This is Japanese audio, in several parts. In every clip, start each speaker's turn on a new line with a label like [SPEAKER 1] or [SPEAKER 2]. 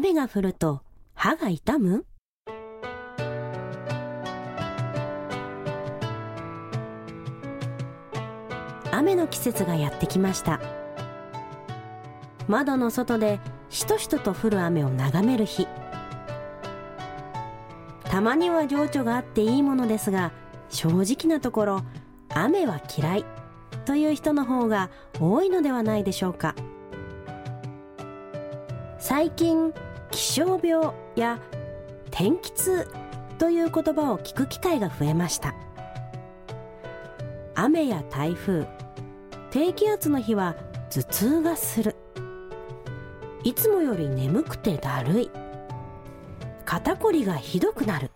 [SPEAKER 1] 雨が降ると歯が痛む？雨の季節がやってきました。窓の外でしとしとと降る雨を眺める日。たまには情緒があっていいものですが正直なところ雨は嫌いという人の方が多いのではないでしょうか。最近気象病や天気痛という言葉を聞く機会が増えました。雨や台風低気圧の日は頭痛がする。いつもより眠くてだるい。肩こりがひどくなる。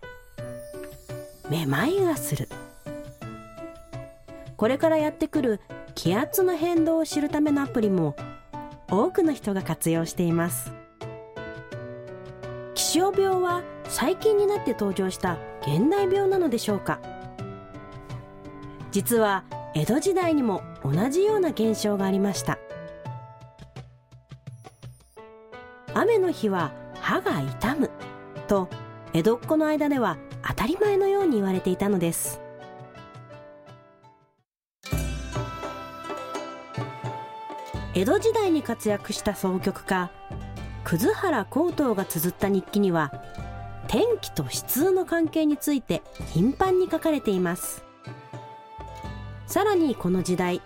[SPEAKER 1] めまいがする。これからやってくる気圧の変動を知るためのアプリも多くの人が活用しています。気象病は最近になって登場した現代病なのでしょうか？実は江戸時代にも同じような現象がありました。雨の日は歯が痛むと江戸っ子の間では当たり前のように言われていたのです。江戸時代に活躍した奏曲家葛原高等が綴った日記には天気と湿の関係について頻繁に書かれています。さらにこの時代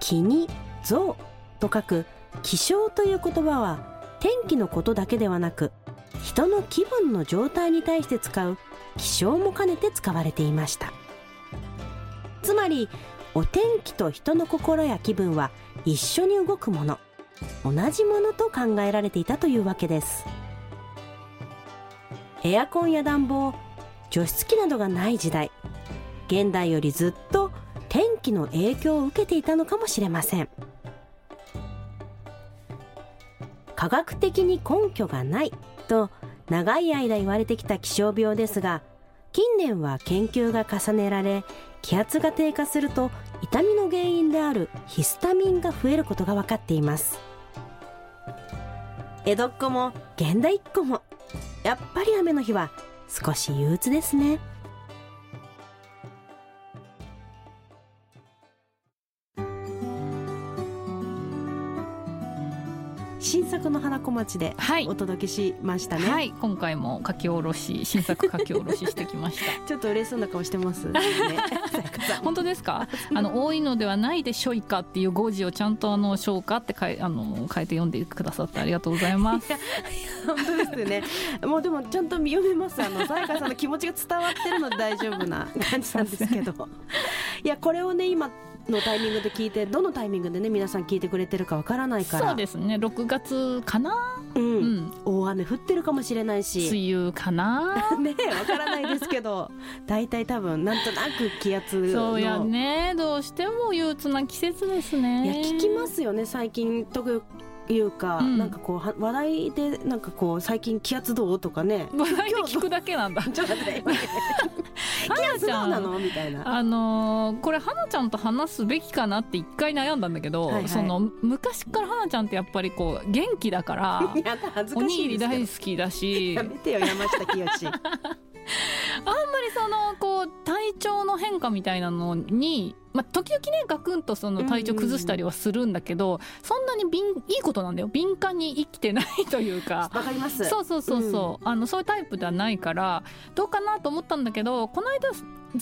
[SPEAKER 1] 気に象と書く気象という言葉は天気のことだけではなく人の気分の状態に対して使う気象も兼ねて使われていました。つまりお天気と人の心や気分は一緒に動くもの。同じものと考えられていたというわけです。エアコンや暖房除湿機などがない時代現代よりずっと天気の影響を受けていたのかもしれません。科学的に根拠がないと長い間言われてきた気象病ですが近年は研究が重ねられ気圧が低下すると痛みの原因であるヒスタミンが増えることが分かっています。江戸っ子も現代っ子も。やっぱり雨の日は少し憂鬱ですね。作の花子町で
[SPEAKER 2] はい。
[SPEAKER 1] お届けしましたね、
[SPEAKER 2] はい。今回も書き下ろし新作書き下ろししてきました。
[SPEAKER 1] ちょっと嬉しそうな顔してます。ね。
[SPEAKER 2] 本当ですか？あの多いのではないでしょいかっていう語字をちゃんとあのしょうかってかいあの変えて読んでくださってありがとうございます。
[SPEAKER 1] 本当ですよね。もうでもちゃんと読めます。あのさやかさんの気持ちが伝わってるので大丈夫な感じなんですけど。いやこれをね今のタイミングで聞いてどのタイミングでね皆さん聞いてくれてるかわからないから。
[SPEAKER 2] そうですね。6月かな？
[SPEAKER 1] う、
[SPEAKER 2] うん。ん
[SPEAKER 1] 大雨降ってるかもしれないし。
[SPEAKER 2] 梅雨かな？
[SPEAKER 1] ねわからないですけど。大体多分なんとなく気圧の。
[SPEAKER 2] そうやね。どうしても憂鬱な季節ですね。
[SPEAKER 1] いや聞きますよね最近というか、
[SPEAKER 2] うん。
[SPEAKER 1] なんかこうは話題でなんかこう最近気圧どうとかね。
[SPEAKER 2] 話題で聞くだけなんだ。
[SPEAKER 1] ちょっと待って。気
[SPEAKER 2] 花ちゃ
[SPEAKER 1] なんの？みたいな。
[SPEAKER 2] あのーこれ花ちゃんと話すべきかなって一回悩んだんだけど、
[SPEAKER 1] はいはい。
[SPEAKER 2] その昔から花ちゃんってやっぱりこう元気だからお
[SPEAKER 1] か
[SPEAKER 2] にぎり大好きだし。
[SPEAKER 1] やめてよ山下清
[SPEAKER 2] あんまりそのこう体調の変化みたいなのに、まあ、時々ねガクンとその体調崩したりはするんだけど、そんなに敏いいことなんだよ。敏感に生きてないというか。
[SPEAKER 1] わかります。
[SPEAKER 2] そうそうそうそう、あのそういうタイプではないからどうかなと思ったんだけどこの間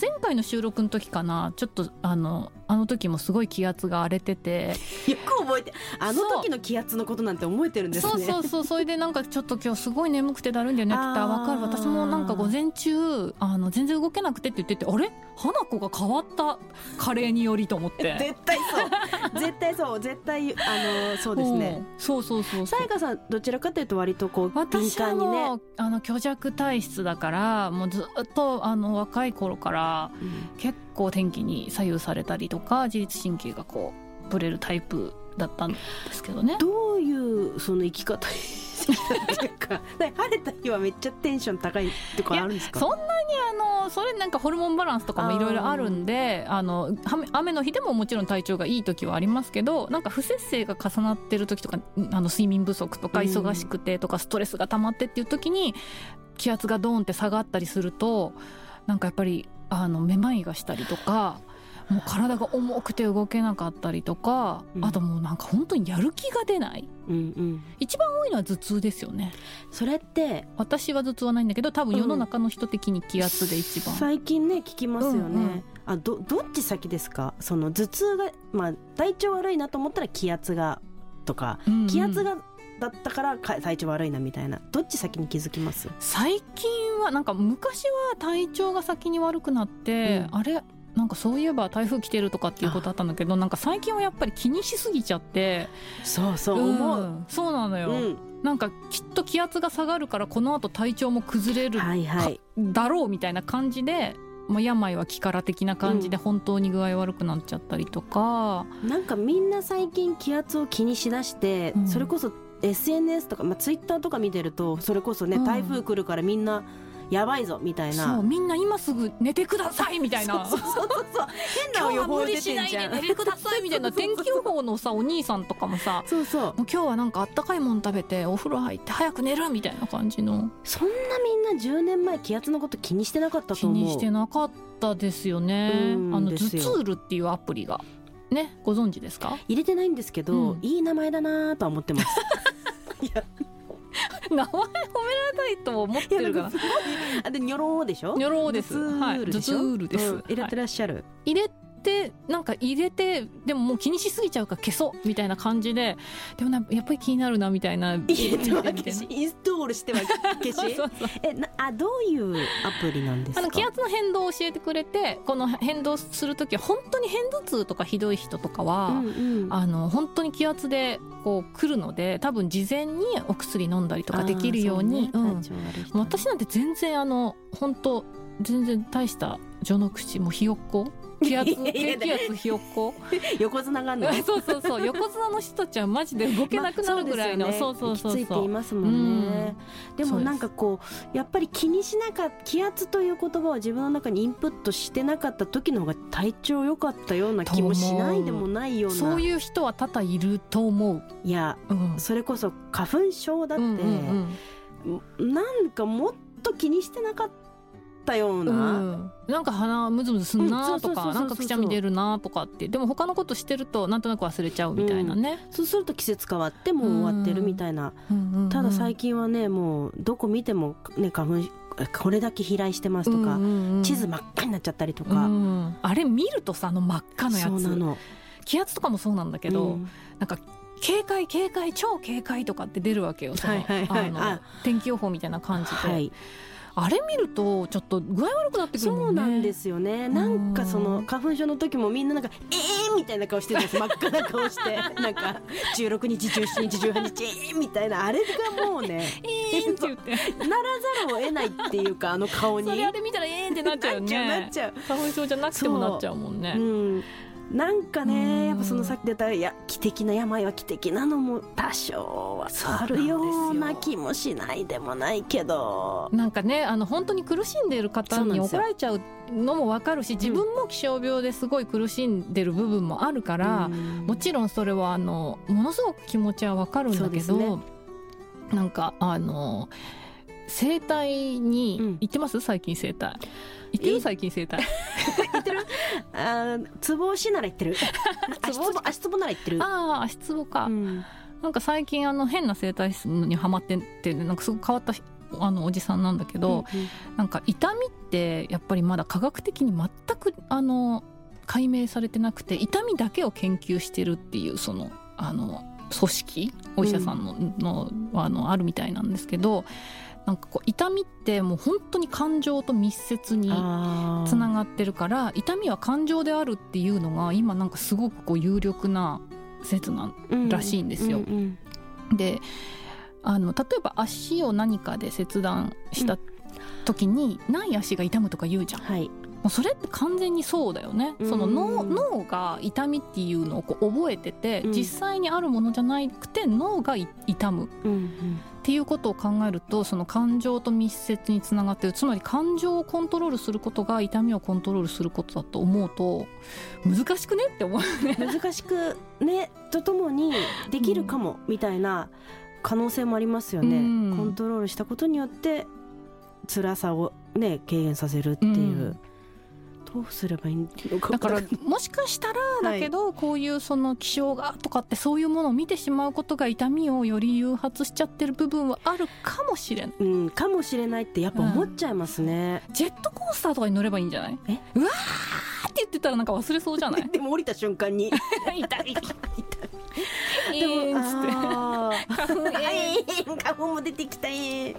[SPEAKER 2] 前回の収録の時かな。ちょっとあのあの時もすごい気圧が荒れてて。
[SPEAKER 1] よく覚えてあの時の気圧のことなんて覚えてるんですね。
[SPEAKER 2] そうそうそう。それでなんかちょっと今日すごい眠くてだるいんだよねって言ったら分かる。私もなんか午前中あの全然動けなくてって言っててあれ？花子が変わった加齢によりと思って。
[SPEAKER 1] 絶対そう。絶対そう。絶対あのそうですね。
[SPEAKER 2] うん。そうそうそう
[SPEAKER 1] さやかさんどちらかというと割とこう敏感にね。
[SPEAKER 2] あの虚弱体質だからもうずっとあの若い頃から
[SPEAKER 1] うん。
[SPEAKER 2] 結構天気に左右されたりとか自律神経がこうぶれるタイプだったんですけどね。
[SPEAKER 1] どういうその生き方してきたっていうか晴れた日はめっちゃテンション高いとかあるんですか？
[SPEAKER 2] そんなにあのそれなんかホルモンバランスとかもいろいろあるんであの雨雨の日でももちろん体調がいい時はありますけどなんか不節制が重なってる時とかあの睡眠不足とか忙しくてとかストレスが溜まってっていう時に気圧がドーンって下がったりするとなんかやっぱりあのめまいがしたりとか。もう体が重くて動けなかったりとか、
[SPEAKER 1] うん。
[SPEAKER 2] あともうなんか本当にやる気が出ない。
[SPEAKER 1] うんうん。
[SPEAKER 2] 一番多いのは頭痛ですよね。
[SPEAKER 1] それって
[SPEAKER 2] 私は頭痛はないんだけど多分世の中の人的に気圧で一番、
[SPEAKER 1] 最近ね聞きますよね、
[SPEAKER 2] うんうん。
[SPEAKER 1] あどどっち先ですか？その頭痛がまあ体調悪いなと思ったら気圧がとか
[SPEAKER 2] うんうん。
[SPEAKER 1] 気圧がだったからか体調悪いなみたいな。どっち先に気づきます？
[SPEAKER 2] 最近はなんか昔は体調が先に悪くなって、
[SPEAKER 1] うん。
[SPEAKER 2] あれなんかそういえば台風来てるとかっていうことあったんだけどなんか最近はやっぱり気にしすぎちゃって。
[SPEAKER 1] そうそう。思う、
[SPEAKER 2] んそうなのよ、
[SPEAKER 1] うん。
[SPEAKER 2] なんかきっと気圧が下がるからこの後体調も崩れる
[SPEAKER 1] はいはい。
[SPEAKER 2] だろうみたいな感じで、まあ、病は気から的な感じで本当に具合悪くなっちゃったりとか、
[SPEAKER 1] なんかみんな最近気圧を気にしだして、
[SPEAKER 2] うん。
[SPEAKER 1] それこそ SNS とか、まあ、ツイッターとか見てるとそれこそね、
[SPEAKER 2] うん。
[SPEAKER 1] 台風来るからみんなやばいぞみたい
[SPEAKER 2] そう
[SPEAKER 1] な
[SPEAKER 2] みんな今すぐ寝てくださいみたいな。
[SPEAKER 1] そうそうそう変な予報出
[SPEAKER 2] て
[SPEAKER 1] んじゃん
[SPEAKER 2] ないで寝てくださいみたいな。天気予報のさお兄さんとかもさ
[SPEAKER 1] そうそう。
[SPEAKER 2] もう今日はなんかあったかいもの食べてお風呂入って早く寝るみたいな感じの。
[SPEAKER 1] そんなみんな10年前気圧のこと気にしてなかった
[SPEAKER 2] 気
[SPEAKER 1] と思う。
[SPEAKER 2] にしてなかったですよね。
[SPEAKER 1] うん
[SPEAKER 2] あの頭
[SPEAKER 1] ですよ。
[SPEAKER 2] ツールっていうアプリが。ねご存知ですか？
[SPEAKER 1] 入れてないんですけど、
[SPEAKER 2] うん。
[SPEAKER 1] いい名前だなとは思ってます。い や
[SPEAKER 2] 名前褒められたいと思ってるから
[SPEAKER 1] あでニョローでしょ？
[SPEAKER 2] ニョローです。
[SPEAKER 1] 頭ツールでしょ、
[SPEAKER 2] はい頭ツールです。
[SPEAKER 1] うん。入れてらっしゃる、
[SPEAKER 2] 入れてなんか入れてでももう気にしすぎちゃうから消そうみたいな感じででもなやっぱり気になるなみたいな。
[SPEAKER 1] 入れては消しインストールしては消しえなあどういうアプリなんですか？
[SPEAKER 2] あの気圧の変動を教えてくれてこの変動する時は本当に片頭痛とかひどい人とかは、
[SPEAKER 1] うんうん。
[SPEAKER 2] あの本当に気圧でこう来るので多分事前にお薬飲んだりとかできるように
[SPEAKER 1] ね。
[SPEAKER 2] うん。私なんて全然あの本当全然大した序の口もうひよっこ気圧低気圧ひよっこ？
[SPEAKER 1] 横綱がの
[SPEAKER 2] そうそうそう。横綱の人たちはマジで動けなくなるぐらいの、
[SPEAKER 1] まあ
[SPEAKER 2] そうそう。そう
[SPEAKER 1] きついっていますもんね、でもなんかこうやっぱり気にしなかった気圧という言葉を自分の中にインプットしてなかった時の方が体調良かったような気もしないでもないような。
[SPEAKER 2] そういう人は多々いると思う、
[SPEAKER 1] いや
[SPEAKER 2] うん。
[SPEAKER 1] それこそ花粉症だって、
[SPEAKER 2] うんうん
[SPEAKER 1] なんかもっと気にしてなかったよう
[SPEAKER 2] う
[SPEAKER 1] な、
[SPEAKER 2] んなんか鼻ムズムズすん
[SPEAKER 1] うん
[SPEAKER 2] なとかなんかくしゃみ出るなとかって。でも他のことしてるとなんとなく忘れちゃうみたいなね、
[SPEAKER 1] そうすると季節変わってもう終わってるみたいな、
[SPEAKER 2] うんうんうん
[SPEAKER 1] ただ最近はねもうどこ見てもね花粉これだけ飛来してますとか、
[SPEAKER 2] うんうんうん。
[SPEAKER 1] 地図真っ赤になっちゃったりと
[SPEAKER 2] う
[SPEAKER 1] か、
[SPEAKER 2] ん。あれ見るとさあの真っ赤のやつ。気圧とかもそうなんだけど、
[SPEAKER 1] うん。
[SPEAKER 2] なんか警戒警戒超警戒とかって出るわけよその
[SPEAKER 1] はいはい
[SPEAKER 2] 天気予報みたいな感じで、
[SPEAKER 1] はい
[SPEAKER 2] あれ見るとちょっと具合悪くなってくるもんね。
[SPEAKER 1] そうなんですよね。なんかその花粉症の時もみんななんか「えー!」みたいな顔してるんです 真っ赤な顔して。なんか16日17日18日えーみたいな。あれがもうね
[SPEAKER 2] えーんって言って。
[SPEAKER 1] ならざるを得ないっていうかあの顔に。
[SPEAKER 2] それあれ見たらえーんってなっちゃうよ
[SPEAKER 1] なっちゃうな
[SPEAKER 2] ね
[SPEAKER 1] っちゃう。
[SPEAKER 2] 花粉症じゃなくてもなっちゃうもんね。
[SPEAKER 1] うんなんか
[SPEAKER 2] うん。
[SPEAKER 1] ねやっぱそのさっき出たいや気的な病は気的なのも多少はあるような気もしないでもないけど。
[SPEAKER 2] なんかねあの本当に苦しんでいる方に怒られちゃうのも分かるし自分も気象病ですごい苦しんでる部分もあるから、
[SPEAKER 1] うん。
[SPEAKER 2] もちろんそれはあのものすごく気持ちは分かるんだけど、
[SPEAKER 1] ね。
[SPEAKER 2] なんかあの整体に
[SPEAKER 1] うん。
[SPEAKER 2] 行ってます？最近整体行って
[SPEAKER 1] え？
[SPEAKER 2] る最近整体
[SPEAKER 1] 言ってる？あーつぼ押しなら言ってる。足つ
[SPEAKER 2] つぼ
[SPEAKER 1] 足つぼなら言ってる。
[SPEAKER 2] ああ足つぼか、
[SPEAKER 1] うん。
[SPEAKER 2] なんか最近あの変な整体師にハマってってなんかすごく変わったあのおじさんなんだけど、なんか痛みってやっぱりまだ科学的に全くあの解明されてなくて痛みだけを研究してるっていうそのあの組織？お医者さんの,、のあのあるみたいなんですけどなんかこう痛みってもう本当に感情と密接につながってるから痛みは感情であるっていうのが今なんかすごくこう有力な説なんらしいんですよ。
[SPEAKER 1] うんうん
[SPEAKER 2] であの例えば足を何かで切断した時に、ない足が痛むとか言うじゃん。も
[SPEAKER 1] はい、
[SPEAKER 2] うそれって完全にそうだよね、その脳
[SPEAKER 1] うん。
[SPEAKER 2] 脳が痛みっていうのをこう覚えてて、
[SPEAKER 1] うん。
[SPEAKER 2] 実際にあるものじゃなくて脳がい痛む。
[SPEAKER 1] うんうん、
[SPEAKER 2] っていうことを考えるとその感情と密接につながってる。つまり感情をコントロールすることが痛みをコントロールすることだと思うと難しくねって思うね。
[SPEAKER 1] 難しくねとともにできるかもみたいな可能性もありますよね、
[SPEAKER 2] うん。
[SPEAKER 1] コントロールしたことによって辛さをね軽減させるっていう、
[SPEAKER 2] うん
[SPEAKER 1] どうすればいいのか
[SPEAKER 2] だからもしかしたらだけど、こういうその気象がとかってそういうものを見てしまうことが痛みをより誘発しちゃってる部分はあるかもしれない。
[SPEAKER 1] うんかもしれないってやっぱ思っちゃいますね、
[SPEAKER 2] ジェットコースターとかに乗ればいいんじゃない？
[SPEAKER 1] え？
[SPEAKER 2] うわーって言ってたらなんか忘れそうじゃない？
[SPEAKER 1] でも降りた瞬間に。
[SPEAKER 2] 痛い。
[SPEAKER 1] で
[SPEAKER 2] でも
[SPEAKER 1] も
[SPEAKER 2] つって。
[SPEAKER 1] あー。
[SPEAKER 2] 花粉
[SPEAKER 1] はい花粉も出てきたいで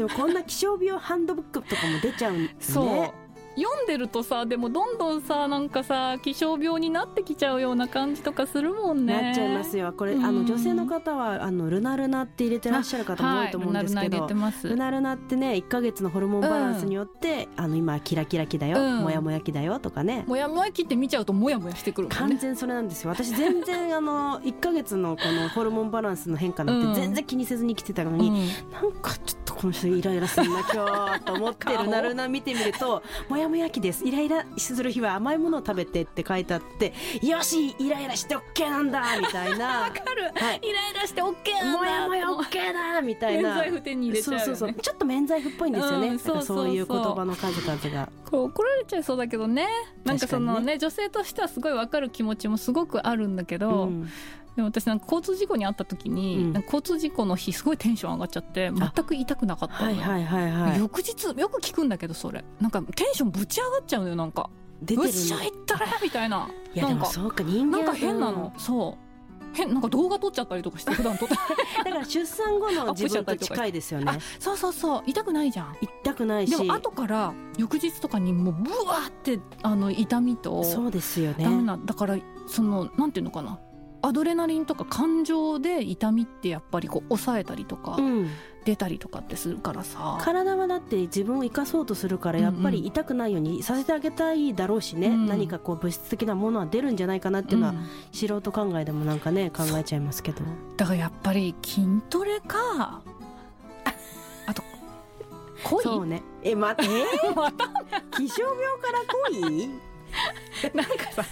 [SPEAKER 1] もこんな気象病ハンドブックとかも出ちゃうんね。
[SPEAKER 2] そう読んでるとさでもどんどんさなんかさ気象病になってきちゃうような感じとかするもんね。
[SPEAKER 1] なっちゃいますよ。これ、
[SPEAKER 2] うん。
[SPEAKER 1] あの女性の方はあのルナルナって入れてらっしゃる方も多いと思うんですけ
[SPEAKER 2] はい、ルナルナ
[SPEAKER 1] ルナルナってね1ヶ月のホルモンバランスによって、あの今キラキラ期だよ、
[SPEAKER 2] うん。
[SPEAKER 1] モヤモヤ期だよとかね。
[SPEAKER 2] もやもや切って見ちゃうともやもやしてくるもんね。
[SPEAKER 1] 完全それなんですよ。私全然あの1ヶ月のこのホルモンバランスの変化なんて全然気にせずに来てたのに、
[SPEAKER 2] うん。
[SPEAKER 1] なんかちょっとこの人イライラするな今日と思って
[SPEAKER 2] 顔
[SPEAKER 1] ルナルナ見てみると「もやもや期です。イライラする日は甘いものを食べて」って書いてあって「よしイライラして OK なんだ」みたいな。
[SPEAKER 2] わかる、
[SPEAKER 1] はい。
[SPEAKER 2] イライラして OK「なんだ。
[SPEAKER 1] もやもや OK だ」みたいな。
[SPEAKER 2] 免罪符手に入れちゃうよ、ね、
[SPEAKER 1] そうそうそう。ちょっと免罪符っぽいんですよね、
[SPEAKER 2] うんそうそう
[SPEAKER 1] いう言葉の数々が。
[SPEAKER 2] これ怒られちゃいそうだけどね。なんかその
[SPEAKER 1] 確か
[SPEAKER 2] ね。女性としてはすごいわかる気持ちもすごくあるんだけど、
[SPEAKER 1] うん
[SPEAKER 2] でも私なんか交通事故に遭った時に、
[SPEAKER 1] うん。
[SPEAKER 2] 交通事故の日すごいテンション上がっちゃって全く痛くなかったのよ、
[SPEAKER 1] はいはいはいはい。
[SPEAKER 2] 翌日よく聞くんだけどそれ。なんかテンションぶち上がっちゃうのよなんか。
[SPEAKER 1] 出てる
[SPEAKER 2] よっしゃ
[SPEAKER 1] の
[SPEAKER 2] いったれみたいな。い
[SPEAKER 1] や
[SPEAKER 2] なんか
[SPEAKER 1] でもそうか人間
[SPEAKER 2] なんか変なの、そう。変なんか動画撮っちゃったりとかして 普段撮って。
[SPEAKER 1] うんだから出産後の自分と近いですよね。
[SPEAKER 2] あそうそうそう。痛くないじゃん。
[SPEAKER 1] 痛くないし。
[SPEAKER 2] でも後から翌日とかにもうブワーってあの痛みと
[SPEAKER 1] そうですよね。
[SPEAKER 2] だからそのなんていうのかなアドレナリンとか感情で痛みってやっぱりこう抑えたりとか
[SPEAKER 1] うん。
[SPEAKER 2] 出たりとかってするからさ、
[SPEAKER 1] 体はだって自分を生かそうとするからやっぱり痛くないようにさせてあげたいだろうしね、
[SPEAKER 2] うん
[SPEAKER 1] 何かこう物質的なものは出るんじゃないかなっていうのは、
[SPEAKER 2] うん
[SPEAKER 1] 素人考えでもなんかね考えちゃいますけど。
[SPEAKER 2] だからやっぱり筋トレかあと恋？
[SPEAKER 1] そうね。えまえ
[SPEAKER 2] また？
[SPEAKER 1] 気象病から恋？
[SPEAKER 2] なんかさ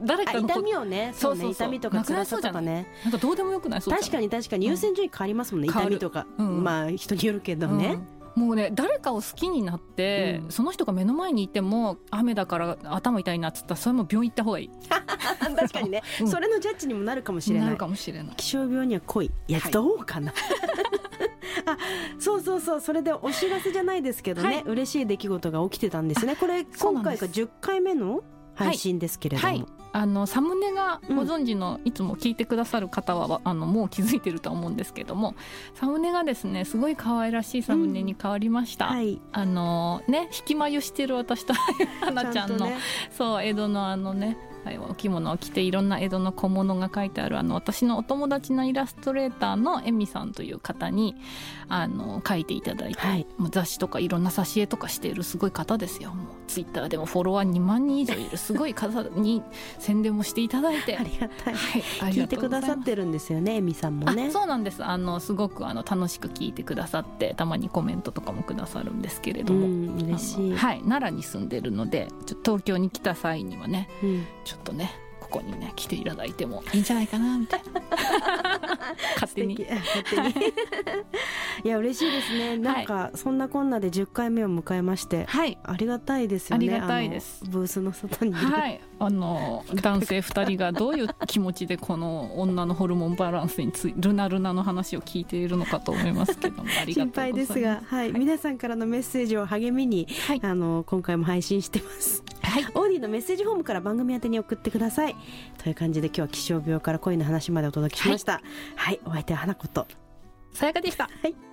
[SPEAKER 2] 誰
[SPEAKER 1] あ
[SPEAKER 2] か
[SPEAKER 1] 痛みをねそうね痛みとか辛
[SPEAKER 2] りそうじゃない
[SPEAKER 1] さとかね。
[SPEAKER 2] なんかどうでもよくない？
[SPEAKER 1] 確かに確かに。優先順位変わりますもんね、痛みとか、
[SPEAKER 2] うん。
[SPEAKER 1] まあ人によるけどね、
[SPEAKER 2] うん。もうね誰かを好きになって、
[SPEAKER 1] うん。
[SPEAKER 2] その人が目の前にいても雨だから頭痛いなっつったらそれも病院行った方がいい。
[SPEAKER 1] 確かにね、
[SPEAKER 2] うん。
[SPEAKER 1] それのジャッジにもなるかもしれな
[SPEAKER 2] ない。
[SPEAKER 1] 気象病には恋い。や、
[SPEAKER 2] はい。
[SPEAKER 1] どうかな。あ そうそうそうそれでお知らせじゃないですけどね、
[SPEAKER 2] はい。
[SPEAKER 1] 嬉しい出来事が起きてたんですね。これ 今回が10回目の配信ですけれども、
[SPEAKER 2] はい。あのサムネが
[SPEAKER 1] うん。
[SPEAKER 2] ご存知の、いつも聞いてくださる方はあのもう気づいてるとは思うんですけどもサムネがですねすごい可愛らしいサムネに変わりました、
[SPEAKER 1] はい。
[SPEAKER 2] あのね引き眉してる私と 花ちゃんの
[SPEAKER 1] とね。
[SPEAKER 2] そう江戸のあのねはいお着物を着ていろんな江戸の小物が書いてあるあの私のお友達のイラストレーターのエミさんという方にあの書いていただいて、
[SPEAKER 1] はい。
[SPEAKER 2] もう雑誌とかいろんな挿絵とかしているすごい方ですよ。もうツイッターでもフォロワー2万人以上いるすごい方に宣伝もしていただいて
[SPEAKER 1] ありがたい
[SPEAKER 2] はい、
[SPEAKER 1] 聞いてくださってるんですよ。ねエミさんもね
[SPEAKER 2] あそうなんですあのすごくあの楽しく聞いてくださってたまにコメントとかもくださるんですけれども、
[SPEAKER 1] うん嬉しい、
[SPEAKER 2] はい奈良に住んでるのでちょっと東京に来た際にはね
[SPEAKER 1] うん
[SPEAKER 2] ちょっとねここにね来ていただいても いいんじゃないかなみたいな。勝手に。
[SPEAKER 1] 勝手に。いや嬉しいですね。なんかそんなこんなで10回目を迎えまして
[SPEAKER 2] はい。
[SPEAKER 1] ありがたいですよね。
[SPEAKER 2] ありがたいです。
[SPEAKER 1] ブースの外に。
[SPEAKER 2] はい。あの男性2人がどういう気持ちでこの女のホルモンバランスについルナルナの話を聞いているのかと思いますけどもありがとう
[SPEAKER 1] 心
[SPEAKER 2] ございます。
[SPEAKER 1] 配ですが、はい。皆さんからのメッセージを励みに、
[SPEAKER 2] はい。
[SPEAKER 1] あの今回も配信してます
[SPEAKER 2] はい。
[SPEAKER 1] オーディのメッセージフォームから番組宛てに送ってください。という感じで今日は気象病から恋の話までお届けしました。はい、お相手は花子と。
[SPEAKER 2] さやかでした。
[SPEAKER 1] はい